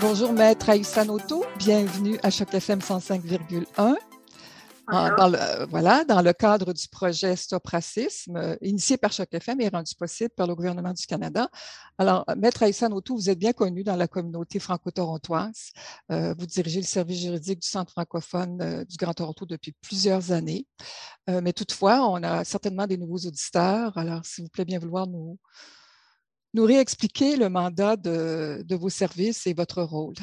Bonjour, Maître Aïssa Noto. Bienvenue à Choc FM 105,1. Dans le, voilà, dans le cadre du projet Stop Racisme, euh, initié par Choc FM et rendu possible par le gouvernement du Canada. Alors, Maître Aïssa Noto, vous êtes bien connu dans la communauté franco-torontoise. Euh, vous dirigez le service juridique du Centre francophone euh, du Grand Toronto depuis plusieurs années. mais toutefois, on a certainement des nouveaux auditeurs. Alors, s'il vous plaît, bien vouloir nous, nous réexpliquer le mandat de, de vos services et votre rôle.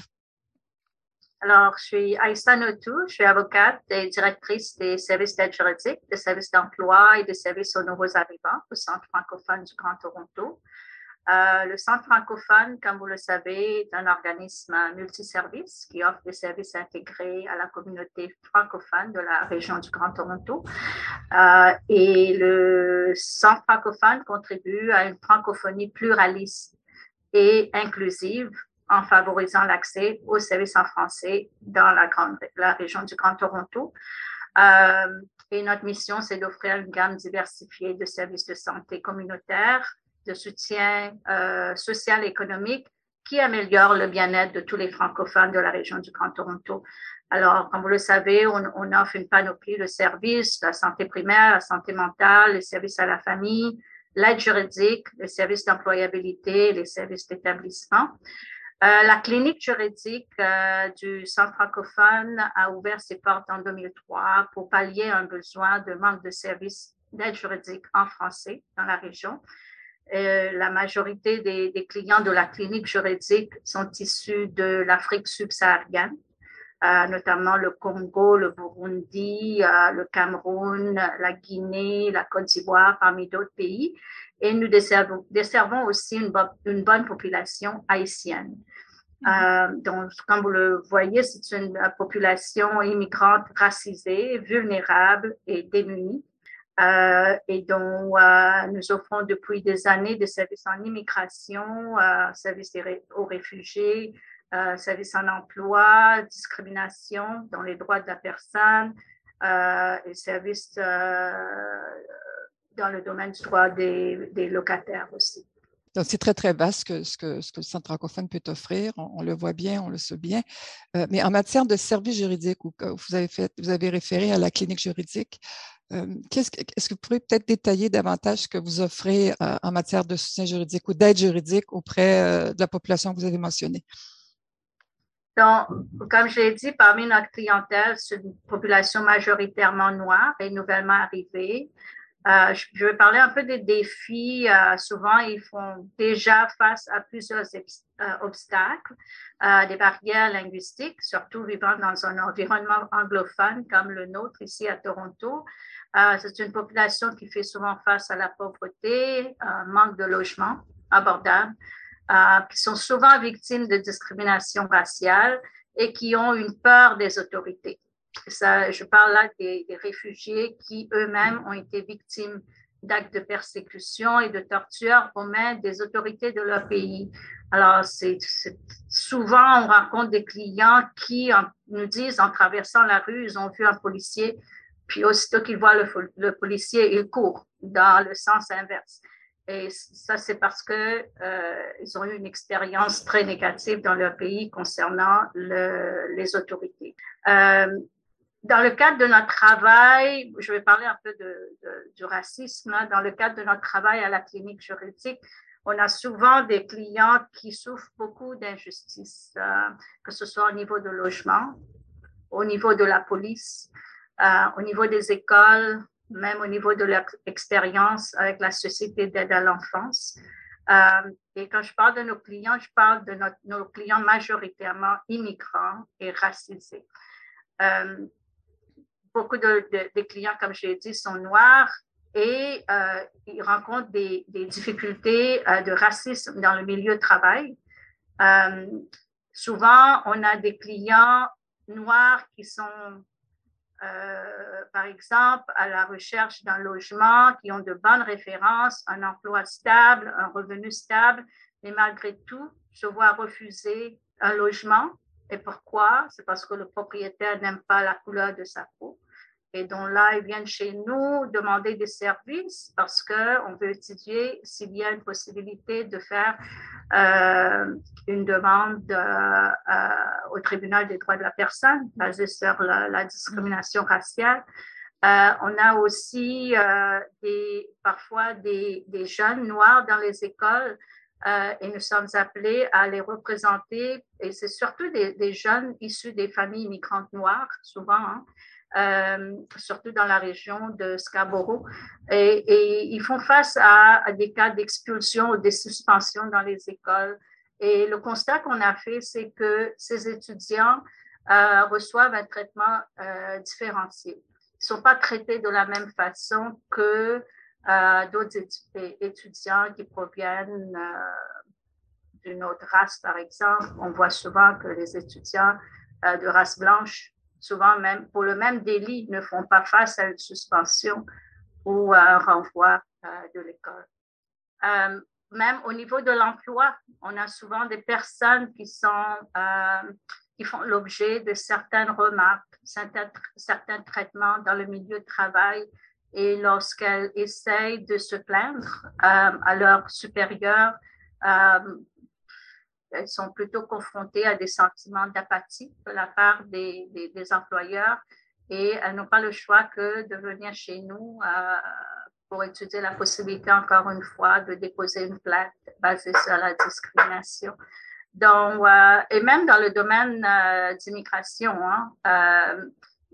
Alors, je suis Aïssa Notou, je suis avocate et directrice des services d'aide juridique, des services d'emploi et des services aux nouveaux arrivants au Centre francophone du Grand Toronto. Euh, le Centre francophone, comme vous le savez, est un organisme multiservice qui offre des services intégrés à la communauté francophone de la région du Grand Toronto. Euh, et le Centre francophone contribue à une francophonie pluraliste et inclusive en favorisant l'accès aux services en français dans la, région du Grand Toronto. Euh, et notre mission, c'est d'offrir une gamme diversifiée de services de santé communautaire de soutien euh, social et économique qui améliore le bien-être de tous les francophones de la région du Grand Toronto. Alors, comme vous le savez, on, offre une panoplie de services, la santé primaire, la santé mentale, les services à la famille, l'aide juridique, les services d'employabilité, les services d'établissement. Euh, la clinique juridique euh, du Centre francophone a ouvert ses portes en 2003 pour pallier un besoin de manque de services d'aide juridique en français dans la région. Euh, la majorité des, clients de la clinique juridique sont issus de l'Afrique subsaharienne, euh, notamment le Congo, le Burundi, euh, le Cameroun, la Guinée, la Côte d'Ivoire, parmi d'autres pays. Et nous desservons, desservons aussi une, une, bonne population haïtienne. Mm-hmm. donc, comme vous le voyez, c'est une population immigrante racisée, vulnérable et démunie. Euh, et dont euh, nous offrons depuis des années des services en immigration, euh, services aux réfugiés, services en emploi, discrimination dans les droits de la personne et services dans le domaine du droit des, locataires aussi. Donc, c'est très, très vaste ce que, ce, que, le Centre francophone peut offrir. On, le voit bien, on le sait bien. mais en matière de services juridiques, vous vous avez référé à la clinique juridique, est-ce que vous pourriez peut-être détailler davantage ce que vous offrez en matière de soutien juridique ou d'aide juridique auprès de la population que vous avez mentionnée? Donc, comme je l'ai dit, parmi notre clientèle, c'est une population majoritairement noire et nouvellement arrivée. Euh, je vais parler un peu des défis. Euh, souvent, ils font déjà face à plusieurs euh, obstacles, des barrières linguistiques, surtout vivant dans un environnement anglophone comme le nôtre ici à Toronto. C'est une population qui fait souvent face à la pauvreté, manque de logement abordable, qui sont souvent victimes de discrimination raciale et qui ont une peur des autorités. Ça, je parle là des, réfugiés qui eux-mêmes ont été victimes d'actes de persécution et de torture aux mains des autorités de leur pays. Alors, souvent, on rencontre des clients qui nous disent en traversant la rue, ils ont vu un policier, puis aussitôt qu'ils voient le, policier, ils courent dans le sens inverse. Et ça, c'est parce qu'ils euh, ont eu une expérience très négative dans leur pays concernant le, les autorités. Euh, dans le cadre de notre travail, je vais parler un peu du racisme, hein. dans le cadre de notre travail à la clinique juridique, on a souvent des clients qui souffrent beaucoup d'injustice, euh, que ce soit au niveau de logement, au niveau de la police, au niveau des écoles, même au niveau de leur expérience avec la Société d'aide à l'enfance. Euh, et quand je parle de nos clients, je parle de nos clients majoritairement immigrants et racisés beaucoup de, clients, comme je l'ai dit, sont noirs et euh, ils rencontrent des, difficultés euh, de racisme dans le milieu de travail. Euh, souvent, on a des clients noirs qui sont, par exemple, à la recherche d'un logement, qui ont de bonnes références, un emploi stable, un revenu stable, mais malgré tout, se voient refuser un logement. Et pourquoi? C'est parce que le propriétaire n'aime pas la couleur de sa peau et dont là, ils viennent chez nous demander des services parce qu'on veut étudier s'il y a une possibilité de faire euh, une demande euh, euh, au tribunal des droits de la personne basée sur la, discrimination raciale. on a aussi des, parfois des, des, jeunes noirs dans les écoles et nous sommes appelés à les représenter. Et c'est surtout des, des, jeunes issus des familles immigrantes noires, souvent, hein, euh, surtout dans la région de Scarborough. Et, ils font face à, des cas d'expulsion ou de suspension dans les écoles. Et le constat qu'on a fait, c'est que ces étudiants euh, reçoivent un traitement euh, différencié. Ils ne sont pas traités de la même façon que d'autres étudiants qui proviennent d'une autre race, par exemple. On voit souvent que les étudiants de race blanche souvent même pour le même délit, ne font pas face à une suspension ou à un renvoi euh, de l'école. Euh, même au niveau de l'emploi, on a souvent des personnes qui, sont, euh, qui font l'objet de certaines remarques, certains, certains traitements dans le milieu de travail. Et lorsqu'elles essayent de se plaindre à leur supérieur, elles sont plutôt confrontées à des sentiments d'apathie de la part des, des, employeurs et elles n'ont pas le choix que de venir chez nous euh, pour étudier la possibilité, encore une fois, de déposer une plainte basée sur la discrimination. Donc, euh, et même dans le domaine euh, d'immigration, hein,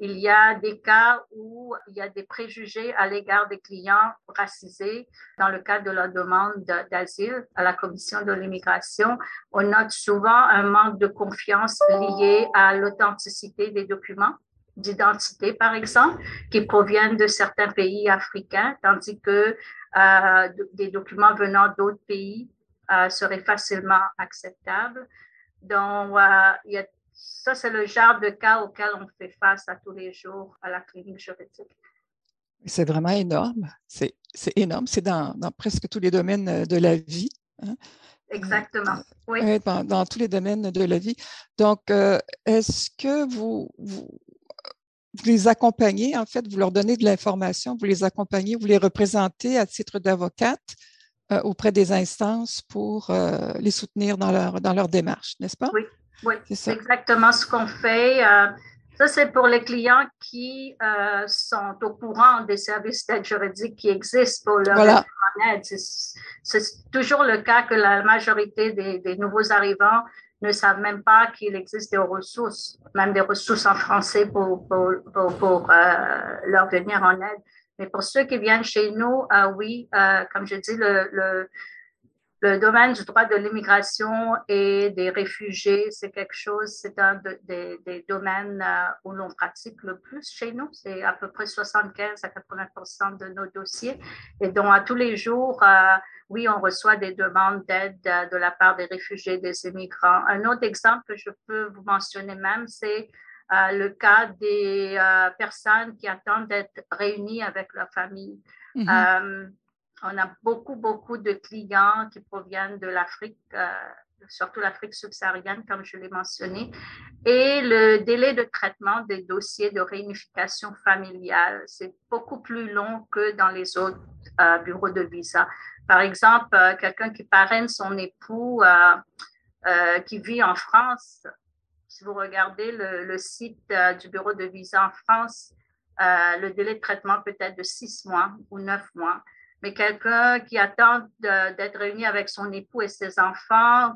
il y a des cas où il y a des préjugés à l'égard des clients racisés dans le cadre de leur demande d'asile à la Commission de l'immigration. On note souvent un manque de confiance lié à l'authenticité des documents d'identité, par exemple, qui proviennent de certains pays africains, tandis que euh, des documents venant d'autres pays euh, seraient facilement acceptables. Donc, euh, il y a ça, c'est le genre de cas auquel on fait face à tous les jours à la clinique juridique. C'est vraiment énorme. C'est énorme. C'est dans, presque tous les domaines euh, de la vie. Hein. Exactement. Oui. Dans, tous les domaines de la vie. Donc, euh, est-ce que vous, vous, les accompagnez, en fait, vous leur donnez de l'information, vous les accompagnez, vous les représentez à titre d'avocate euh, auprès des instances pour les soutenir dans leur, dans leur démarche, n'est-ce pas? Oui, oui, c'est exactement ce qu'on fait. Euh, ça, c'est pour les clients qui euh, sont au courant des services d'aide juridique qui existent pour leur voilà. aide. C'est toujours le cas que la majorité des, nouveaux arrivants ne savent même pas qu'il existe des ressources, même des ressources en français pour, pour, euh, leur venir en aide. Mais pour ceux qui viennent chez nous, oui, comme je dis, le le domaine du droit de l'immigration et des réfugiés, c'est quelque chose, c'est un des, domaines euh, où l'on pratique le plus chez nous. C'est à peu près 75 à 80% de nos dossiers. Et donc, à tous les jours, euh, oui, on reçoit des demandes d'aide euh, de la part des réfugiés, des immigrants. Un autre exemple que je peux vous mentionner même, c'est le cas des personnes qui attendent d'être réunies avec leur famille. Mm-hmm on a beaucoup, beaucoup de clients qui proviennent de l'Afrique, euh, surtout l'Afrique subsaharienne, comme je l'ai mentionné. Et le délai de traitement des dossiers de réunification familiale, c'est beaucoup plus long que dans les autres euh, bureaux de visa. Par exemple, euh, quelqu'un qui parraine son époux qui vit en France, si vous regardez le, le site du bureau de visa en France, le délai de traitement peut être de six mois ou neuf mois mais quelqu'un qui attend d'être réuni avec son époux et ses enfants,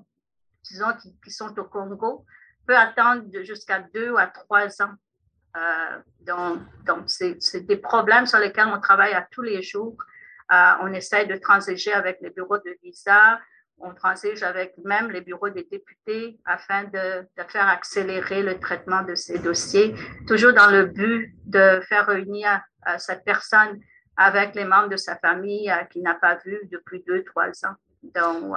disons, qui, sont au Congo, peut attendre jusqu'à deux à trois ans. Euh, donc, c'est des problèmes sur lesquels on travaille à tous les jours. Euh, on essaie de transiger avec les bureaux de visa, on transige avec même les bureaux des députés afin de, de, faire accélérer le traitement de ces dossiers, toujours dans le but de faire réunir euh, cette personne avec les membres de sa famille euh, qu'il n'a pas vu depuis deux, trois ans. Donc,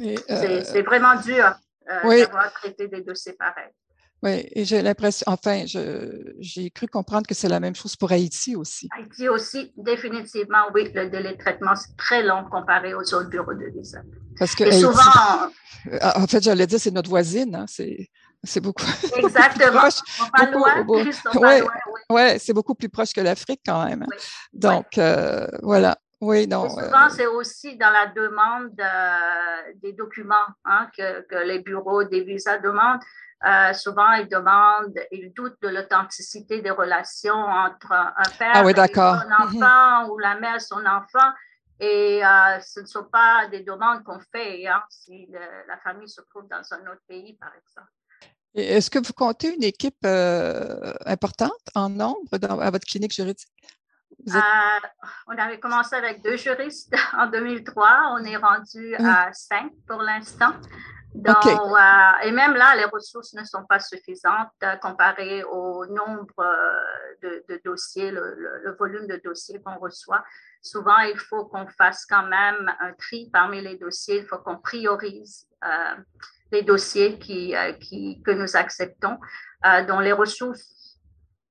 euh, euh, c'est vraiment dur d'avoir traité des dossiers pareils. Oui, et j'ai l'impression, enfin, j'ai cru comprendre que c'est la même chose pour Haïti aussi. Haïti aussi, définitivement, oui, le délai de traitement, c'est très long comparé aux autres bureaux de visa. Parce que souvent. En fait, j'allais dire, c'est notre voisine. Hein, C'est beaucoup. Exactement. proche, va loin, ouais, ouais, c'est beaucoup plus proche que l'Afrique quand même. Donc, euh, voilà. Oui, non. souvent, c'est aussi dans la demande des documents hein, que, que, les bureaux des visas demandent. Euh, souvent, ils demandent, ils doutent de l'authenticité des relations entre un père ah et son mhm. enfant ou la mère et son enfant. Et euh, ce ne sont pas des demandes qu'on fait hein, si la famille se trouve dans un autre pays, par exemple. Est-ce que vous comptez une équipe euh, importante en nombre dans, à votre clinique juridique? on avait commencé avec deux juristes en 2003. On est rendu à cinq pour l'instant. Donc, euh, et même là, les ressources ne sont pas suffisantes euh, comparées au nombre euh, de, dossiers, le, volume de dossiers qu'on reçoit. Souvent, il faut qu'on fasse quand même un tri parmi les dossiers. Il faut qu'on priorise les dossiers qui, qui, que nous acceptons, dont les ressources,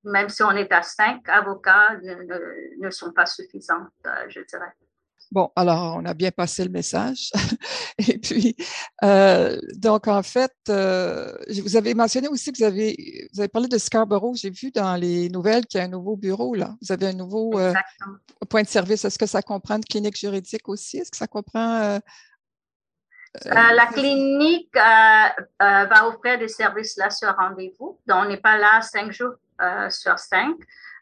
même si on est à cinq avocats, ne, ne sont pas suffisantes, je dirais. Bon, alors, on a bien passé le message. Et puis, euh, donc, en fait, euh, vous avez mentionné aussi que vous avez, vous avez parlé de Scarborough. J'ai vu dans les nouvelles qu'il y a un nouveau bureau, là. Vous avez un nouveau euh, point de service. Est-ce que ça comprend une clinique juridique aussi? Est-ce que ça comprend. La clinique va offrir des services là sur rendez-vous. Donc, on n'est pas là cinq jours sur cinq.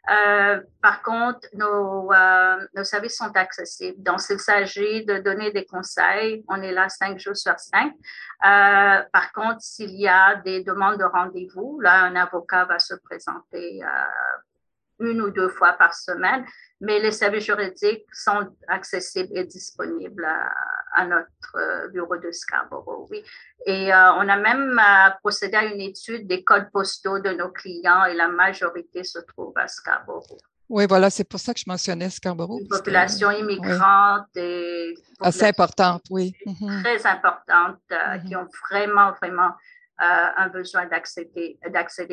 Euh, par contre, nos, euh, nos, services sont accessibles. Donc, s'il s'agit de donner des conseils, on est là cinq jours sur cinq. Euh, par contre, s'il y a des demandes de rendez-vous, là, un avocat va se présenter une ou deux fois par semaine, mais les services juridiques sont accessibles et disponibles à, notre euh, bureau de Scarborough, oui. Et euh, on a même euh, procédé à une étude des codes postaux de nos clients et la majorité se trouve à Scarborough. Oui, voilà, c'est pour ça que je mentionnais Scarborough. Une population immigrante et assez importante, oui. Mhm. Très importante, mhm. qui ont vraiment, vraiment un besoin d'accéder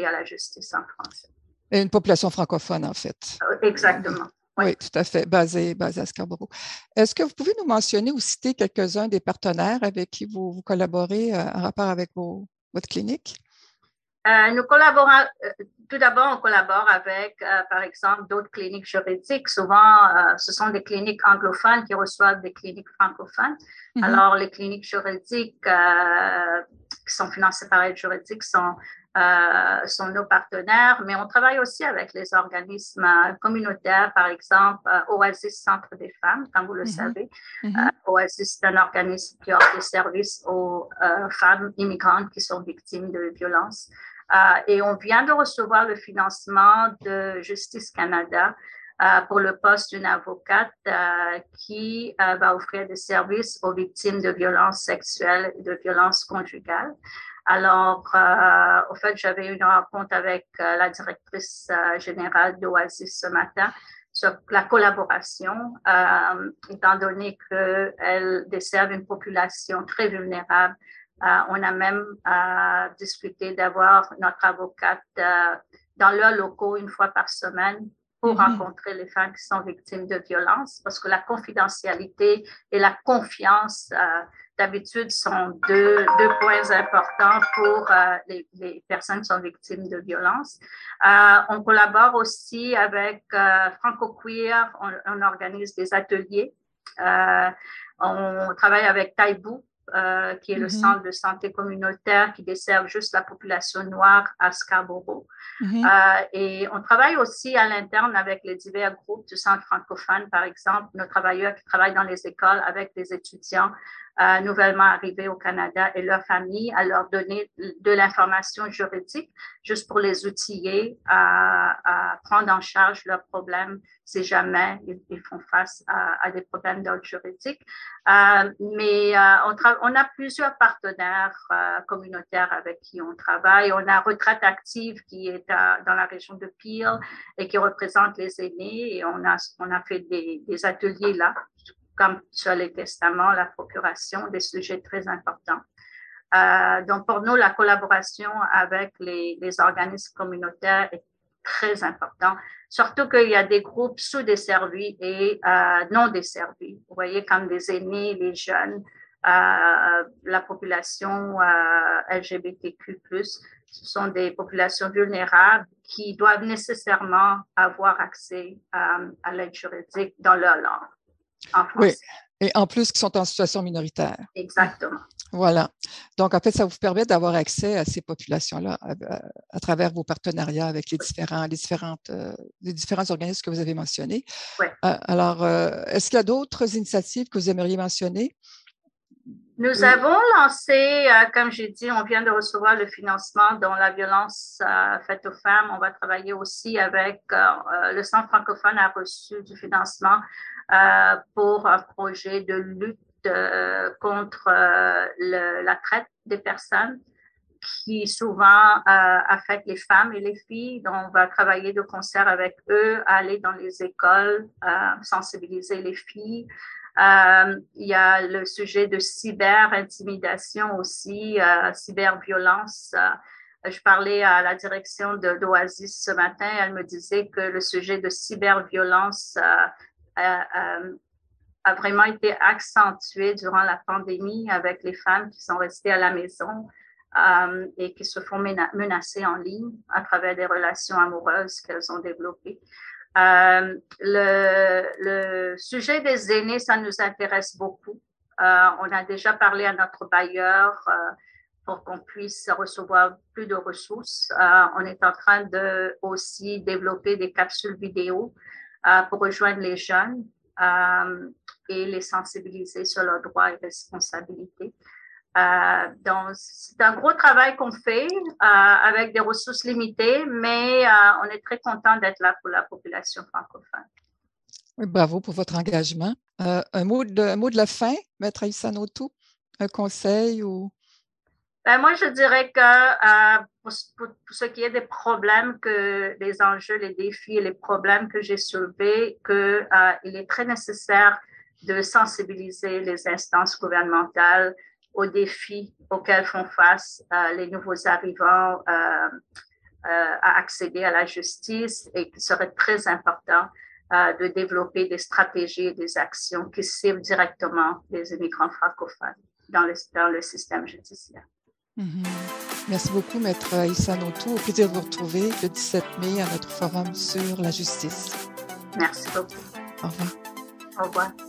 à la justice en France. Et une population francophone, en fait. Exactement. Oui, tout à fait, basé, basé à Scarborough. Est-ce que vous pouvez nous mentionner ou citer quelques-uns des partenaires avec qui vous, collaborez euh, en rapport avec vos, votre clinique? Euh, nous collaborons, euh, tout d'abord, on collabore avec, par exemple, d'autres cliniques juridiques. Souvent, ce sont des cliniques anglophones qui reçoivent des cliniques francophones. Mm-hmm. Alors, les cliniques juridiques qui sont financées par l'aide juridique sont euh, sont nos partenaires, mais on travaille aussi avec les organismes euh, communautaires, par exemple euh, Oasis Centre des femmes, comme vous le mm-hmm. savez. Mm-hmm. Oasis est un organisme qui offre des services aux femmes immigrantes qui sont victimes de violences. et on vient de recevoir le financement de Justice Canada pour le poste d'une avocate qui va offrir des services aux victimes de violences sexuelles et de violences conjugales. Alors, euh, au fait, j'avais une rencontre avec euh, la directrice euh, générale d'Oasis ce matin sur la collaboration, étant donné qu'elle dessert une population très vulnérable. on a même discuté d'avoir notre avocate dans leurs locaux une fois par semaine pour mm-hmm. rencontrer les femmes qui sont victimes de violences, parce que la confidentialité et la confiance d'habitude sont deux, deux, points importants pour euh, les, les, personnes qui sont victimes de violences. Euh, on collabore aussi avec euh, Franco Queer, on, organise des ateliers. Euh, on travaille avec Taibou, euh, qui est le mm-hmm. centre de santé communautaire qui dessert juste la population noire à Scarborough. Mm-hmm. euh, et on travaille aussi à l'interne avec les divers groupes du centre francophone, par exemple, nos travailleurs qui travaillent dans les écoles avec les étudiants euh, nouvellement arrivés au Canada et leurs familles, à leur donner de l'information juridique juste pour les outiller à, à, prendre en charge leurs problèmes si jamais ils, font face à, des problèmes d'ordre juridique. Euh, mais euh, on, a plusieurs partenaires euh, communautaires avec qui on travaille. On a Retraite Active qui est dans la région de Peel et qui représente les aînés et on a, on a fait des ateliers là comme sur les testaments, la procuration, des sujets très importants. Euh, donc, pour nous, la collaboration avec les, les, organismes communautaires est très importante, surtout qu'il y a des groupes sous-desservis et euh, non desservis. Vous voyez, comme les aînés, les jeunes, euh, la population euh, LGBTQ+, ce sont des populations vulnérables qui doivent nécessairement avoir accès à l'aide juridique dans leur langue, en français. Oui. Et en plus, qui sont en situation minoritaire. Exactement. Voilà. Donc, en fait, ça vous permet d'avoir accès à ces populations-là à, travers vos partenariats avec les différents, les différentes, euh, les différents organismes que vous avez mentionnés. Oui. Euh, alors, euh, est-ce qu'il y a d'autres initiatives que vous aimeriez mentionner? Nous avons lancé, comme j'ai dit, on vient de recevoir le financement dans la violence faite aux femmes. On va travailler aussi avec le Centre francophone a reçu du financement pour un projet de lutte euh, contre euh, la traite des personnes qui souvent euh, affecte les femmes et les filles. Donc, on va travailler de concert avec eux, aller dans les écoles, sensibiliser les filles. Il y a le sujet de cyber-intimidation aussi, cyber-violence. je parlais à la direction d'Oasis ce matin. Elle me disait que le sujet de cyber-violence a vraiment été accentué durant la pandémie avec les femmes qui sont restées à la maison euh, et qui se font menacer en ligne à travers des relations amoureuses qu'elles ont développées. Euh, le, sujet des aînés, ça nous intéresse beaucoup. Euh, on a déjà parlé à notre bailleur pour qu'on puisse recevoir plus de ressources. on est en train de aussi développer des capsules vidéo pour rejoindre les jeunes euh, et les sensibiliser sur leurs droits et responsabilités. Euh, donc, c'est un gros travail qu'on fait euh, avec des ressources limitées, mais on est très content d'être là pour la population francophone. Bravo pour votre engagement. un, mot de, mot de la fin, Maître Aïssa un conseil ou? Ben, moi, je dirais que euh, pour, ce qui est des problèmes, que les enjeux, les défis et les problèmes que j'ai soulevés, qu'il euh, est très nécessaire de sensibiliser les instances gouvernementales aux défis auxquels font face euh, les nouveaux arrivants à accéder à la justice et qu'il serait très important de développer des stratégies et des actions qui ciblent directement les immigrants francophones dans le, dans le système judiciaire. Mhm. Merci beaucoup, Maître Aïssa Notou. Au plaisir de vous retrouver le 17 mai à notre forum sur la justice. Merci beaucoup. Au revoir. Au revoir.